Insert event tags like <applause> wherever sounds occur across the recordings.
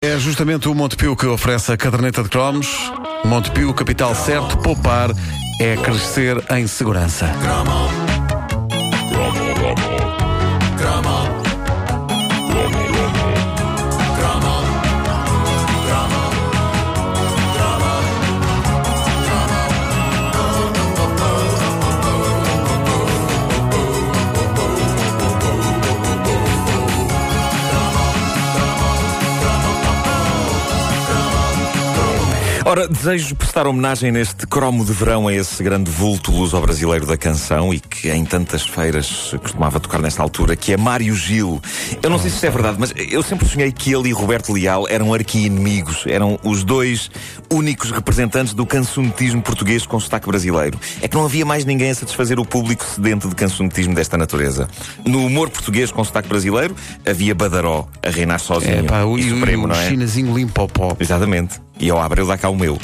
É justamente o Montepio que oferece a caderneta de cromos. Montepio, capital certo, poupar é crescer em segurança. Ora, desejo prestar homenagem neste cromo de verão a esse grande vulto luso-brasileiro da canção e que em tantas feiras costumava tocar nesta altura, que é Mário Gil. Eu não sei se isso é verdade, mas eu sempre sonhei que ele e Roberto Leal eram arqui-inimigos, eram os dois únicos representantes do cancionetismo português com sotaque brasileiro. É que não havia mais ninguém a satisfazer o público sedento de cancionetismo desta natureza. No humor português com sotaque brasileiro, havia Badaró a reinar sozinho. É pá, o, e e supremo, o não é? chinazinho. Exatamente. E ao Abreu dá cá o meu.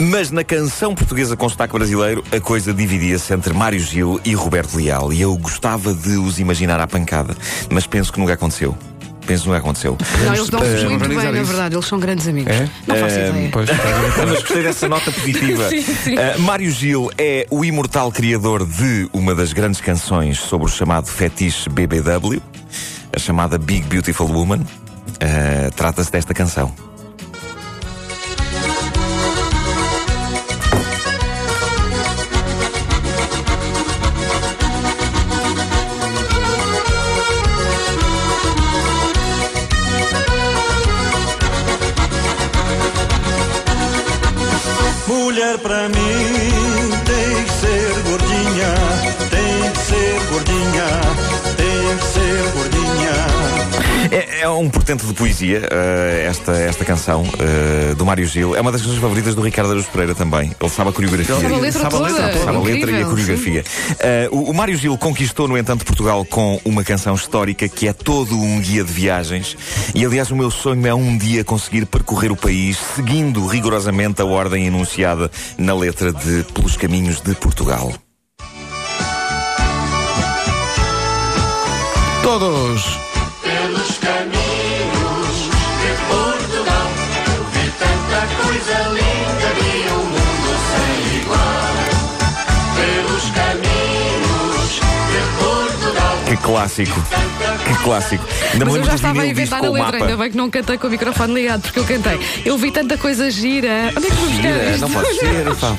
Mas na canção portuguesa com sotaque brasileiro, a coisa dividia-se entre Mário Gil e Roberto Leal. E eu gostava de os imaginar à pancada. Mas penso que nunca aconteceu. Penso que nunca aconteceu. Não, eles dão-se eh, muito bem, organizar na isso. verdade. Eles são grandes amigos. É? Não faço Eh, ideia. Pois? <laughs> Mas gostei dessa nota positiva. <laughs> Sim, sim. Uh, Mário Gil é o imortal criador de uma das grandes canções sobre o chamado fetiche BBW, a chamada Big Beautiful Woman. Uh, Trata-se desta canção. Mulher pra mim tem que ser gordinha, tem que ser gordinha, tem que ser gordinha. É, um portento de poesia, uh, esta, esta canção uh, do Mário Gil. É uma das canções favoritas do Ricardo Araújo Pereira também. Ele sabe a coreografia. Sabe a letra Sabe a letra toda. Sabe a letra e a coreografia. Uh, o, o Mário Gil conquistou, no entanto, Portugal com uma canção histórica que é todo um guia de viagens. E, aliás, o meu sonho é um dia conseguir percorrer o país seguindo rigorosamente a ordem enunciada na letra de Pelos Caminhos de Portugal. Todos. Clássico! Que clássico! Ainda Mas eu já estava a inventar a o letra, ainda bem que não cantei com o microfone ligado, porque eu cantei. Eu vi tanta coisa gira. Onde é que vou buscar Gira, isto? não pode <laughs> ser, pá.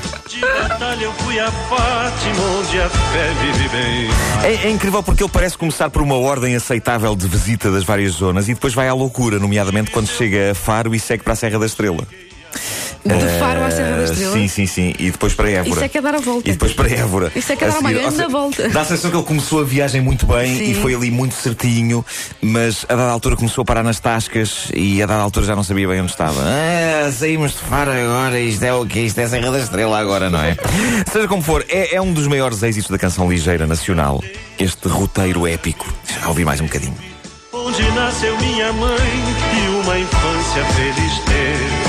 É, é incrível porque ele parece começar por uma ordem aceitável de visita das várias zonas e depois vai à loucura, nomeadamente quando chega a Faro e segue para a Serra da Estrela. De Faro à Serra da Eh, Estrela. Sim, sim, sim. E depois para Évora. Isso é que é dar a volta. E depois para Évora. Isso é que é dar uma grande seja, volta. Dá a sensação que ele começou a viagem muito bem Sim. e foi ali muito certinho, mas a dada altura começou a parar nas tascas e a dada altura já não sabia bem onde estava. Ah, saímos de Faro agora, isto é o quê? Isto é a Serra da Estrela agora, não é? <laughs> Seja como for, é, é um dos maiores êxitos da canção ligeira nacional. Este roteiro épico. Já ouvi mais um bocadinho. Onde nasceu minha mãe e uma infância feliz teve.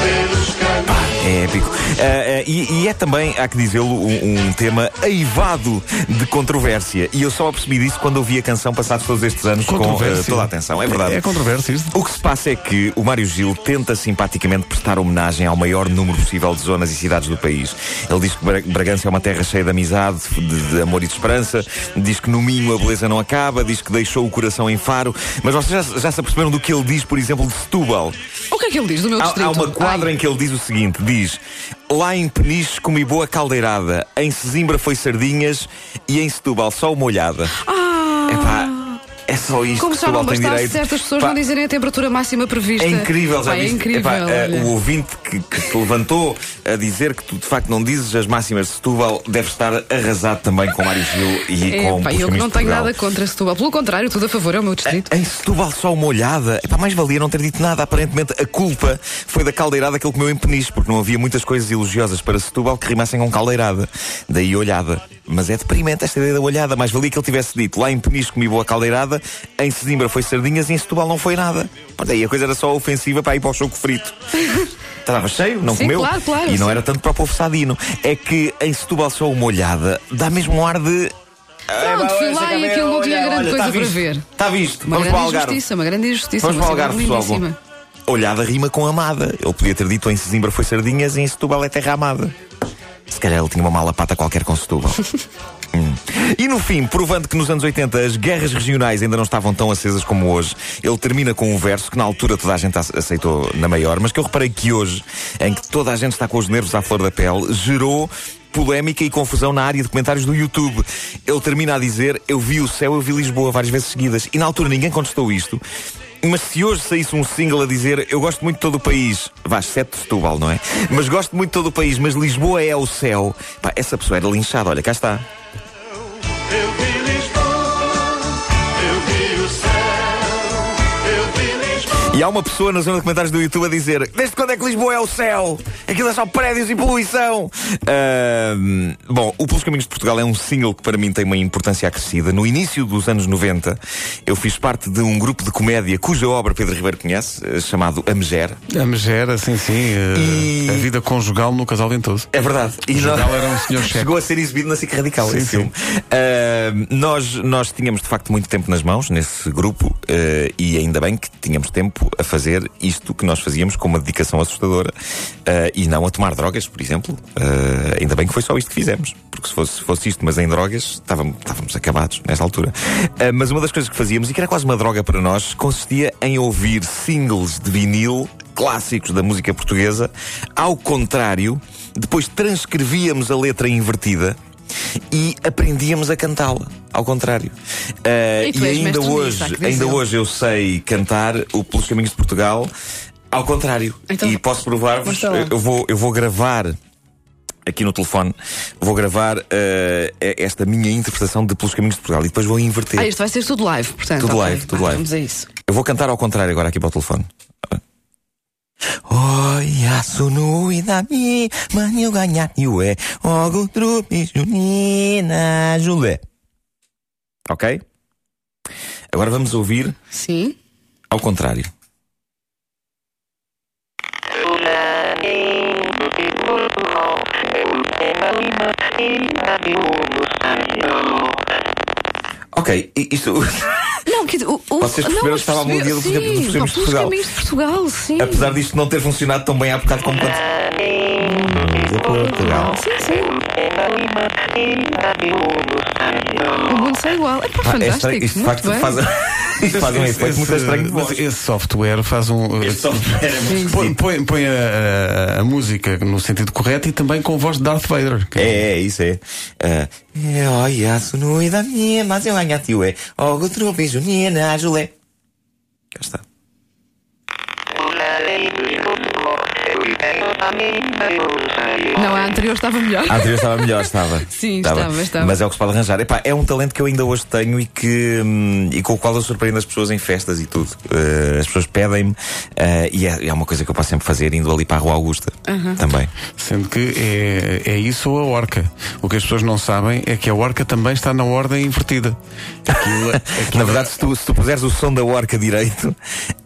Pelos caminhos. É épico. Ah, ah, e, e é também, há que dizê-lo, um, um tema aivado de controvérsia. E eu só percebi disso quando ouvi a canção passados todos estes anos com Controvérsia. toda a atenção. É verdade. É controvérsia isto. O que se passa é que o Mário Gil tenta simpaticamente prestar homenagem ao maior número possível de zonas e cidades do país. Ele diz que Bra- Bragança é uma terra cheia de amizade, de, de amor e de esperança, diz que no Minho a beleza não acaba, diz que deixou o coração em Faro. Mas vocês já, já se aperceberam do que ele diz, por exemplo, de Setúbal? O que é que ele diz do meu Há, distrito? há uma quadra Ai, em que ele diz o seguinte: diz. Lá em Peniche comi boa caldeirada, em Sesimbra foi sardinhas e em Setúbal só uma olhada. Ah, Epá, é só isto como que já não bastasse direito. certas pessoas Pá, não dizerem a temperatura máxima prevista. é incrível, já Pá, É viste? incrível. Epá, eh, olha. o ouvinte que, que se levantou a dizer que tu de facto não dizes as máximas de Setúbal deve estar arrasado também com Mário Gil e É, com pá, eu que não tenho nada contra Setúbal. Pelo contrário, tudo a favor, é o meu distrito. Em Setúbal só uma olhada. Epá, mais valia não ter dito nada. Aparentemente a culpa foi da caldeirada que ele comeu em Peniche, porque não havia muitas coisas elogiosas para Setúbal que rimassem com caldeirada. Daí olhada. Mas é deprimente esta ideia da olhada. Mais valia que ele tivesse dito lá em Peniche comi boa caldeirada, em Sesimbra foi sardinhas e em Setúbal não foi nada. Pá, Daí a coisa era só ofensiva para ir para o choco frito. <laughs> Estava cheio, não Sim, comeu. claro, claro, e não sim. era tanto para o povo sadino. É que em Setúbal só uma olhada dá mesmo um ar de. Pronto, fui lá e aquilo não tinha grande coisa para ver. Está visto. Uma Vamos para grande Algarve. injustiça, uma grande injustiça. Vamos para o Algarve, pessoal. lindíssima. olhada rima com amada. Ele podia ter dito em Sesimbra foi sardinhas e em Setúbal é terra amada. Se calhar ele tinha uma mala pata qualquer com Setúbal. <laughs> Hum. E no fim, provando que nos anos 80 as guerras regionais ainda não estavam tão acesas como hoje, ele termina com um verso que na altura toda a gente ace- aceitou na maior, mas que eu reparei que hoje, em que toda a gente está com os nervos à flor da pele, gerou polémica e confusão na área de comentários do YouTube. Ele termina a dizer: Eu vi o céu, eu vi Lisboa várias vezes seguidas. E na altura ninguém contestou isto. Mas se hoje saísse um single a dizer eu gosto muito de todo o país, vá, exceto Setúbal, não é? Mas gosto muito de todo o país, mas Lisboa é o céu, pá, essa pessoa era linchada, olha, cá está. E há uma pessoa na zona de comentários do YouTube a dizer Desde quando é que Lisboa é o céu? Aquilo é só prédios e poluição Ahm, Bom, o Pelos Caminhos de Portugal é um single que para mim tem uma importância acrescida No início dos anos 90 Eu fiz parte de um grupo de comédia Cuja obra Pedro Ribeiro conhece eh, Chamado A Megera A megera, sim, sim. eh, E- A vida conjugal no casal ventoso. É verdade. E O Jordal era um senhor. <laughs> Chegou a ser exibido na SIC Radical, Sim, esse filme. Ah, nós, nós tínhamos de facto muito tempo nas mãos nesse grupo ah, e ainda bem que tínhamos tempo a fazer isto que nós fazíamos com uma dedicação assustadora ah, e não a tomar drogas, por exemplo. Ah, ainda bem que foi só isto que fizemos. Porque se fosse, se fosse isto, mas em drogas, estávamos, estávamos acabados nesta altura. Ah, mas uma das coisas que fazíamos, e que era quase uma droga para nós, consistia em ouvir singles de vinil clássicos da música portuguesa, ao contrário, depois transcrevíamos a letra invertida e aprendíamos a cantá-la, ao contrário. Ah, E és ainda hoje, ainda hoje eu sei cantar o Pelos Caminhos de Portugal ao contrário. Então, e posso provar-vos, eu vou, eu vou gravar aqui no telefone, vou gravar ah, esta minha interpretação de Pelos Caminhos de Portugal e depois vou inverter. Ah, isto vai ser tudo live, portanto. Tudo ok. live, tudo Vá, live. Vamos a isso. Eu vou cantar ao contrário agora aqui para o telefone. Oi, a sunui da mi, manio ganhar é ogo trupi junina julé. Ok? Agora vamos ouvir Sim. ao contrário. Ok, isto. Não, que, o, o, Vocês perceberam que estava a melodia do Caminhos de Portugal. Caminhos de Portugal, sim. Apesar disto não ter funcionado tão bem há bocado como quando. De Portugal. Sim, sim. O mundo sai igual. É pá, Ah, é fantástico. estranho. Isto de muito facto bem. faz, isto <laughs> faz um efeito muito estranho de mas. Esse software faz um. Este software é muito Põe, põe, põe a, a- a música no sentido correto e também com voz de Darth Vader. que É, é, isso é. Ah, é, olha, sunui da minha, mas eu ganho tio é. Ogo trupi junina julé. Cá está. Não, a anterior estava melhor. A anterior estava melhor, estava. <laughs> Sim, estava, estava. Mas é o que se pode arranjar. Epá, é um talento que eu ainda hoje tenho e, que, hum, e com o qual eu surpreendo as pessoas em festas e tudo. Eh, as pessoas pedem-me eh, e é, é uma coisa que eu posso sempre fazer indo ali para a Rua Augusta. Também. Sendo que é, é isso ou a orca. O que as pessoas não sabem é que a orca também está na ordem invertida. Aquilo, <laughs> aquilo- Na verdade, se tu, se tu puseres o som da orca direito,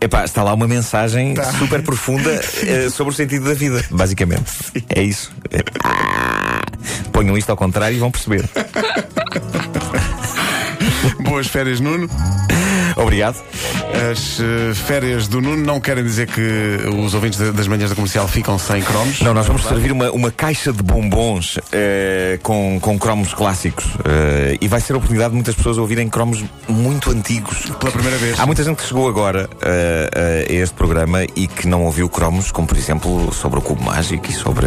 epá, está lá uma mensagem Tá. super profunda <laughs> eh, sobre o sentido da vida, basicamente. É isso. É- Ah! Ponham isto ao contrário e vão perceber. <laughs> Boas férias, Nuno. Obrigado. As eh, férias do Nuno não querem dizer que os ouvintes da- das manhãs da comercial ficam sem cromos. Não, nós vamos servir uma, uma caixa de bombons eh, com, com cromos clássicos. eh, e vai ser a oportunidade de muitas pessoas ouvirem cromos muito antigos. Pela primeira vez. Há muita gente que chegou agora a este programa e que não ouviu cromos, como por exemplo sobre o Cubo Mágico e sobre,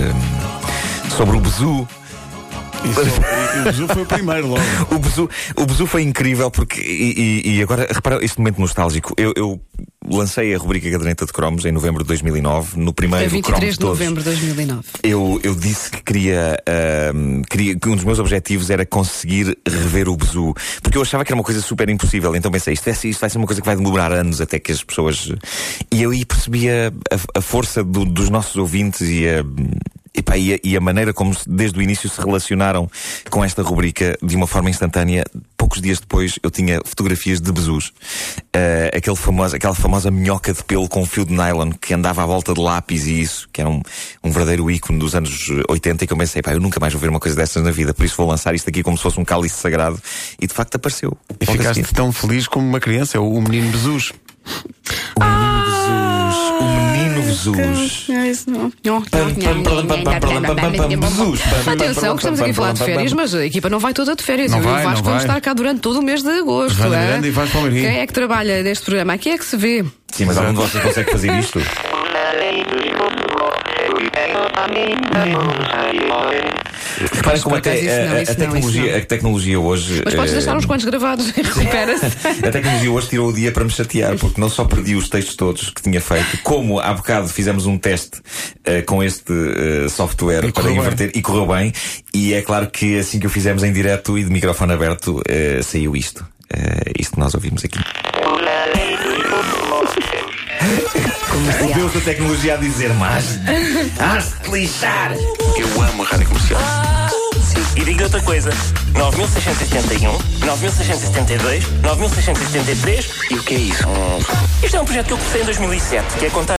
sobre o Bezu. Isso, e o Bezu foi o primeiro logo. O Bezu, o Bezu foi incrível porque. E, e- e agora, repara este momento nostálgico. Eu, eu lancei a rubrica Caderneta de Cromos em novembro de 2009, no É primeiro Cromo 23 de novembro de 2009. Eu, eu disse que queria, queria. que um dos meus objetivos era conseguir rever o Bezu. Porque eu achava que era uma coisa super impossível. Então pensei, isto, é, isto vai ser uma coisa que vai demorar anos até que as pessoas. E eu aí percebia a, a força do- dos nossos ouvintes e a. epá, e, a, e a maneira como se- desde o início se relacionaram com esta rubrica de uma forma instantânea. Poucos dias depois eu tinha fotografias de Bezus. Ah, aquele famoso, aquela famosa minhoca de pelo com fio de nylon que andava à volta de lápis e isso, que era um, um verdadeiro ícone dos anos 80 e que eu pensei, pá, eu nunca mais vou ver uma coisa dessas na vida, por isso vou lançar isto aqui como se fosse um cálice sagrado e de facto apareceu. E ficaste tão feliz como uma criança, é o menino Bezus. O o menino pam, Atenção, que estamos aqui a falar de férias, mas a equipa não vai toda de férias. Não Eu vai, o Vasco vai. estar cá durante todo o mês de agosto. É? E Vasco Palmeirinho. Quem é que trabalha neste programa? Aqui é que se vê. Sim, mas algum de vocês consegue fazer isto? Reparem como até isso não, a, a isso não, tecnologia, isso a tecnologia hoje. Mas podes eh, deixar uns quantos gravados e recupera-se. <laughs> A tecnologia hoje tirou o dia para me chatear, porque não só perdi os textos todos que tinha feito, como há bocado fizemos um teste eh, com este eh, software E para inverter e correu bem. E é claro que assim que o fizemos em direto e de microfone aberto, eh, saiu isto. Eh, isto que nós ouvimos aqui. <laughs> O Deus da tecnologia a dizer, mas has de lixar. Eu amo a rádio comercial. E digo outra coisa: 9681, 9672, 9673. E o que é isso? Isto é um projeto que eu comecei em 2007, que é contar